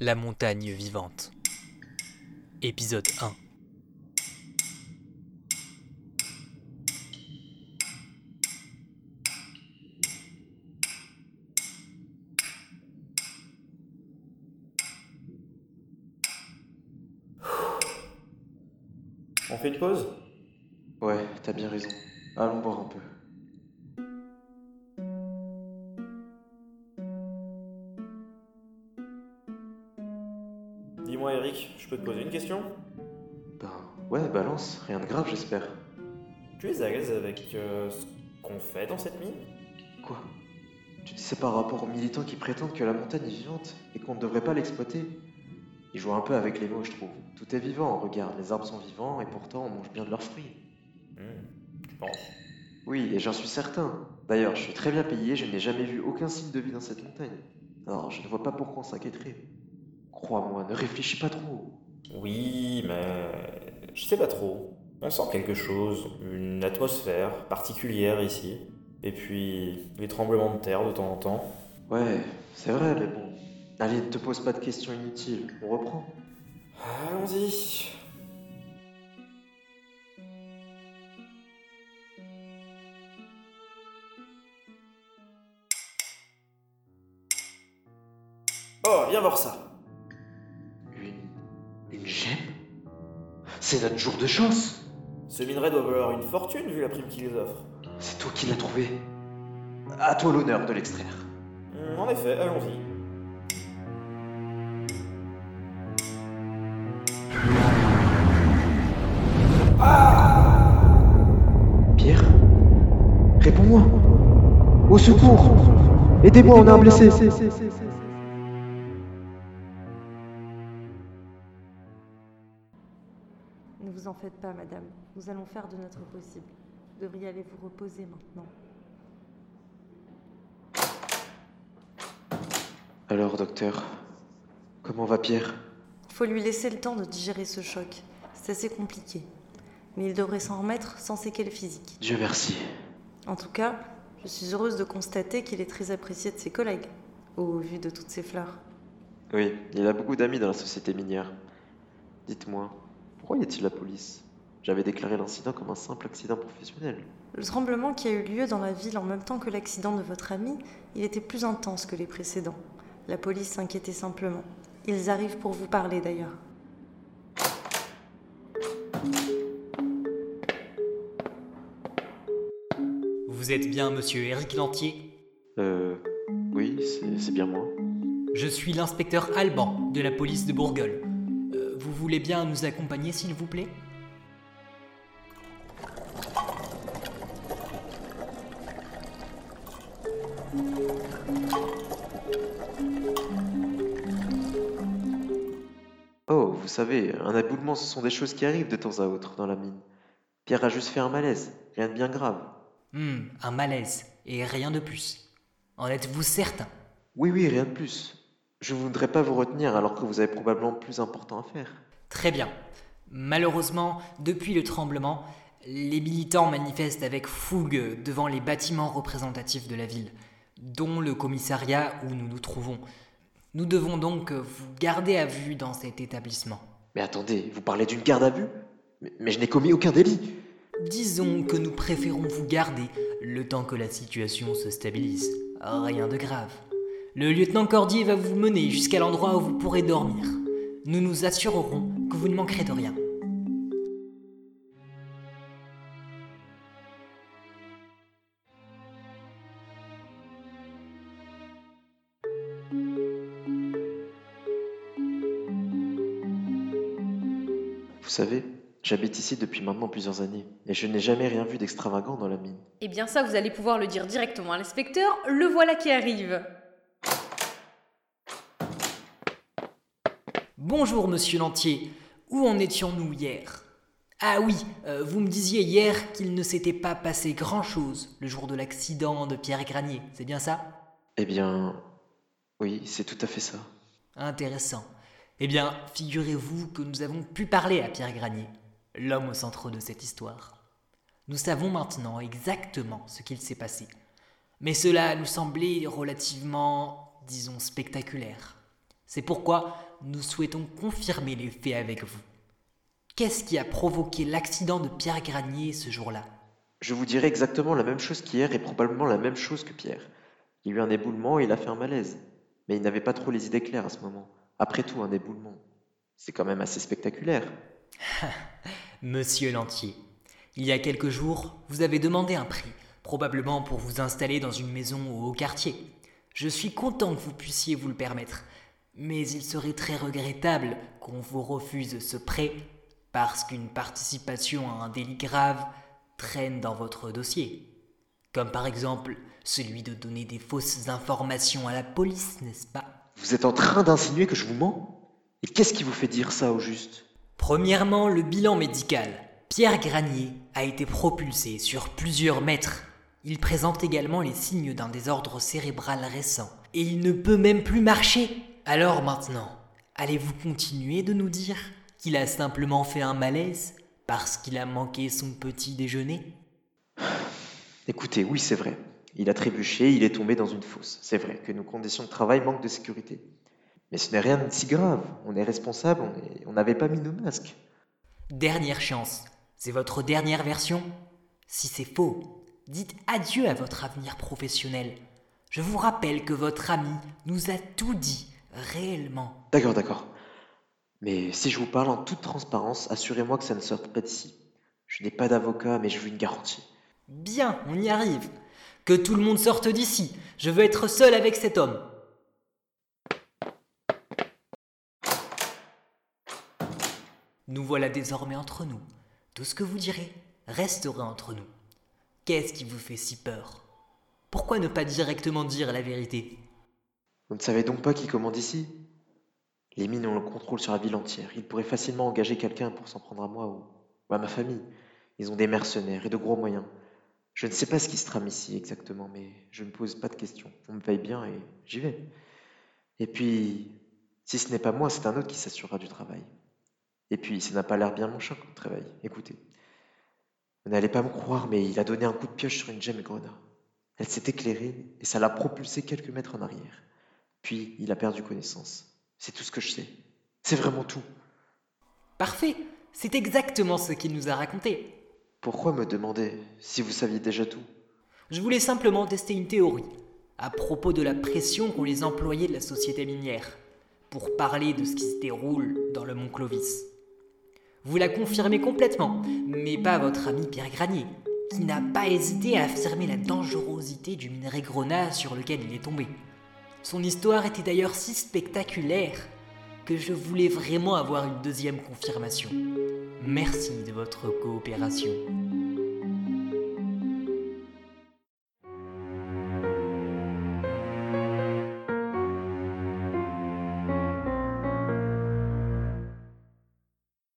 La montagne vivante. Épisode 1. On fait une pause? Ouais, t'as bien raison. Allons boire un peu. Eric, je peux te poser une question? Ben ouais, balance, rien de grave j'espère. Tu es à l'aise avec euh, ce qu'on fait dans cette mine? Quoi? Tu dis c'est par rapport aux militants qui prétendent que la montagne est vivante et qu'on ne devrait pas l'exploiter? Ils jouent un peu avec les mots je trouve. Tout est vivant, regarde, les arbres sont vivants et pourtant on mange bien de leurs fruits. Hmm, Tu penses? Oui, et j'en suis certain. D'ailleurs, je suis très bien payé, je n'ai jamais vu aucun signe de vie dans cette montagne. Alors je ne vois pas pourquoi on s'inquiéterait. Crois-moi, ne réfléchis pas trop. Oui, mais je sais pas trop. On sent quelque chose, une atmosphère particulière ici. Et puis les tremblements de terre de temps en temps. Ouais, c'est vrai, mais bon. Allez, ne te pose pas de questions inutiles, on reprend. Allons-y. Oh, viens voir ça. C'est notre jour de chance Ce minerai doit valoir une fortune vu la prime qu'il les offre. C'est toi qui l'as trouvé. À toi l'honneur de l'extraire. Hmm, En effet, allons-y. Pierre Réponds-moi Au secours Aidez-moi, on a un blessé vous en faites pas, madame. Nous allons faire de notre possible. Vous devriez aller vous reposer maintenant. Alors, docteur, comment va Pierre? Il faut lui laisser le temps de digérer ce choc. C'est assez compliqué. Mais il devrait s'en remettre sans séquelles physiques. Dieu merci. En tout cas, je suis heureuse de constater qu'il est très apprécié de ses collègues, au vu de toutes ces fleurs. Oui, il a beaucoup d'amis dans la société minière. Dites-moi, pourquoi y a-t-il la police? J'avais déclaré l'incident comme un simple accident professionnel. Le tremblement qui a eu lieu dans la ville en même temps que l'accident de votre ami, il était plus intense que les précédents. La police s'inquiétait simplement. Ils arrivent pour vous parler d'ailleurs. Vous êtes bien monsieur Eric Lantier? Euh. Oui, c'est c'est bien moi. Je suis l'inspecteur Alban de la police de Bourgogne. Vous voulez bien nous accompagner s'il vous plaît? Oh, vous savez, un aboulement, ce sont des choses qui arrivent de temps à autre dans la mine. Pierre a juste fait un malaise, rien de bien grave. Hmm, un malaise, et rien de plus. En êtes-vous certain? Oui, oui, rien de plus. Je ne voudrais pas vous retenir alors que vous avez probablement plus important à faire. Très bien. Malheureusement, depuis le tremblement, les militants manifestent avec fougue devant les bâtiments représentatifs de la ville, dont le commissariat où nous nous trouvons. Nous devons donc vous garder à vue dans cet établissement. Mais attendez, vous parlez d'une garde à vue? Mais, mais je n'ai commis aucun délit. Disons que nous préférons vous garder le temps que la situation se stabilise. Rien de grave. Le lieutenant Cordier va vous mener jusqu'à l'endroit où vous pourrez dormir. Nous nous assurerons que vous ne manquerez de rien. Vous savez, j'habite ici depuis maintenant plusieurs années, et je n'ai jamais rien vu d'extravagant dans la mine. Eh bien ça, vous allez pouvoir le dire directement à l'inspecteur. Le voilà qui arrive. Bonjour, monsieur Lantier. Où en étions-nous hier? Ah oui, euh, vous me disiez hier qu'il ne s'était pas passé grand-chose le jour de l'accident de Pierre Granier, c'est bien ça? Eh bien, oui, c'est tout à fait ça. Intéressant. Eh bien, figurez-vous que nous avons pu parler à Pierre Granier, l'homme au centre de cette histoire. Nous savons maintenant exactement ce qu'il s'est passé. Mais cela nous semblait relativement, disons, spectaculaire. C'est pourquoi nous souhaitons confirmer les faits avec vous. Qu'est-ce qui a provoqué l'accident de Pierre Granier ce jour-là? Je vous dirai exactement la même chose qu'hier et probablement la même chose que Pierre. Il y a eu un éboulement et il a fait un malaise. Mais il n'avait pas trop les idées claires à ce moment. Après tout, un éboulement. C'est quand même assez spectaculaire. Monsieur Lantier, il y a quelques jours, vous avez demandé un prix, probablement pour vous installer dans une maison au haut quartier. Je suis content que vous puissiez vous le permettre, mais il serait très regrettable qu'on vous refuse ce prêt parce qu'une participation à un délit grave traîne dans votre dossier. Comme par exemple celui de donner des fausses informations à la police, n'est-ce pas? Vous êtes en train d'insinuer que je vous mens? Et qu'est-ce qui vous fait dire ça au juste? Premièrement, le bilan médical. Pierre Granier a été propulsé sur plusieurs mètres. Il présente également les signes d'un désordre cérébral récent. Et il ne peut même plus marcher. Alors maintenant, allez-vous continuer de nous dire qu'il a simplement fait un malaise parce qu'il a manqué son petit déjeuner? Écoutez, oui, c'est vrai. Il a trébuché, il est tombé dans une fosse. C'est vrai que nos conditions de travail manquent de sécurité. Mais ce n'est rien de si grave. On est responsable, on n'avait pas mis nos masques. Dernière chance. C'est votre dernière version? Si c'est faux, dites adieu à votre avenir professionnel. Je vous rappelle que votre ami nous a tout dit, réellement. D'accord, d'accord. Mais si je vous parle en toute transparence, assurez-moi que ça ne sorte pas d'ici. Je n'ai pas d'avocat, mais je veux une garantie. Bien, on y arrive. Que tout le monde sorte d'ici. Je veux être seul avec cet homme. Nous voilà désormais entre nous. Tout ce que vous direz restera entre nous. Qu'est-ce qui vous fait si peur? Pourquoi ne pas directement dire la vérité? Vous ne savez donc pas qui commande ici Les mines ont le contrôle sur la ville entière. Ils pourraient facilement engager quelqu'un pour s'en prendre à moi ou, à ma famille. Ils ont des mercenaires et de gros moyens. Je ne sais pas ce qui se trame ici exactement, mais je ne pose pas de questions. On me paye bien et j'y vais. Et puis, si ce n'est pas moi, c'est un autre qui s'assurera du travail. Et puis, ça n'a pas l'air bien mon chat comme travail. Écoutez, vous n'allez pas me croire, mais il a donné un coup de pioche sur une gemme grenat. Elle s'est éclairée et ça l'a propulsée quelques mètres en arrière. Puis, il a perdu connaissance. C'est tout ce que je sais. C'est vraiment tout. Parfait, c'est exactement ce qu'il nous a raconté. Pourquoi me demander si vous saviez déjà tout? Je voulais simplement tester une théorie à propos de la pression qu'ont les employés de la société minière pour parler de ce qui se déroule dans le mont Clovis. Vous la confirmez complètement, mais pas votre ami Pierre Granier, qui n'a pas hésité à affirmer la dangerosité du minerai grenat sur lequel il est tombé. Son histoire était d'ailleurs si spectaculaire que je voulais vraiment avoir une deuxième confirmation. Merci de votre coopération.